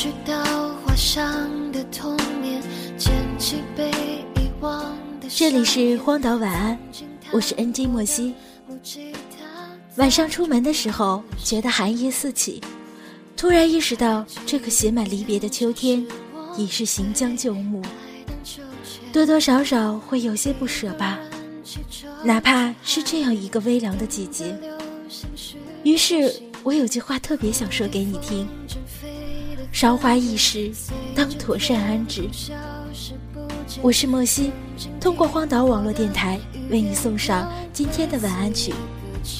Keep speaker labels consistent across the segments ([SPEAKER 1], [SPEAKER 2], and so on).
[SPEAKER 1] 去到画上的童年，捡起被遗忘的。
[SPEAKER 2] 这里是荒岛晚安，我是 NG 莫西。晚上出门的时候，觉得寒意四起，突然意识到这个写满离别的秋天，已是行将就木，多多少少会有些不舍吧。哪怕是这样一个微凉的季节，于是我有句话特别想说给你听：韶华易逝，当妥善安置。我是莫西，通过荒岛网络电台为你送上今天的晚安曲。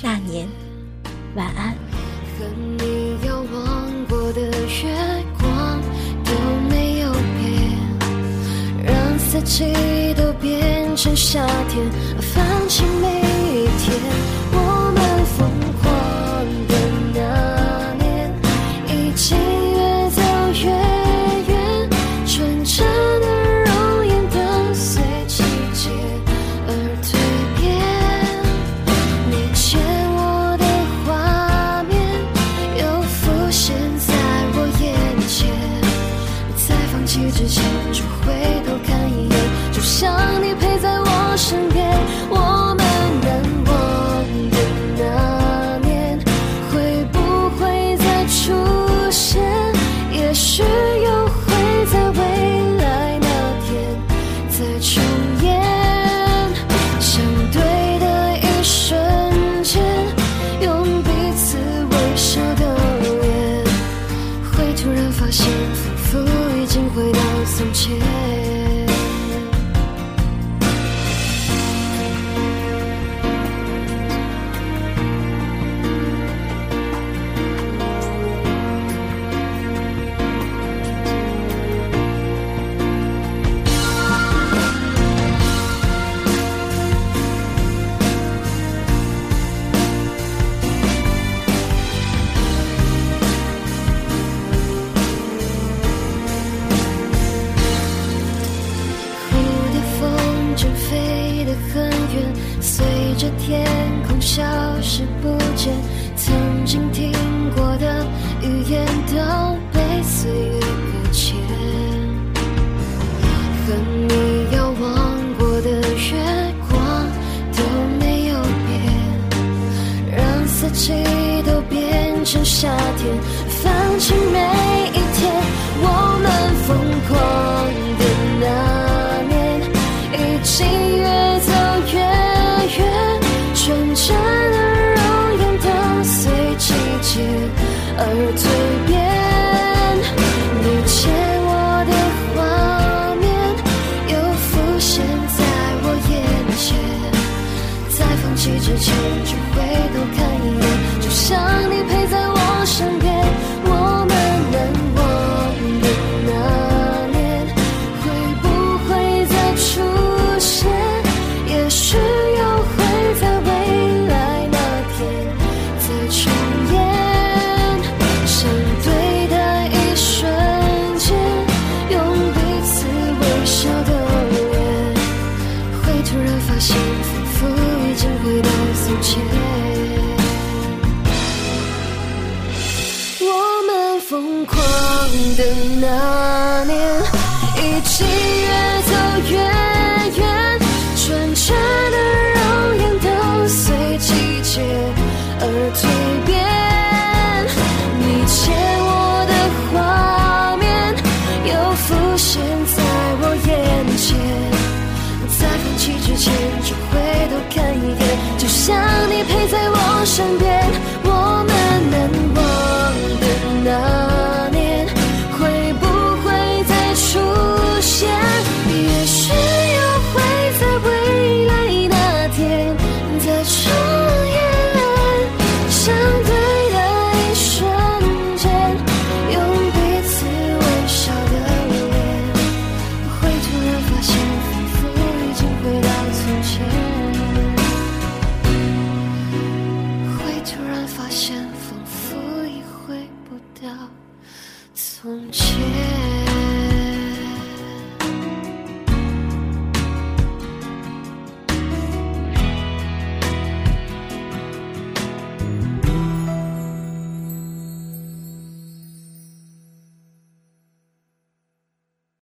[SPEAKER 2] 那年，晚安。
[SPEAKER 1] 和你遥望过的月光都没有变，让四季都变成夏天，放弃每一天。重演。相对的一瞬间，用彼此微笑的脸，会突然发现，仿佛已经回到从前。很远，随着天空消失不见。曾经听过的语言都被岁月搁浅，和你遥望过的月光都没有变，让四季都变成夏天，笑的脸，会突然发现，仿佛已经回到从前。我们疯狂的那年，一起越走越身边。我们难忘的那年，会不会再出现？也许又会在未来那天再从前。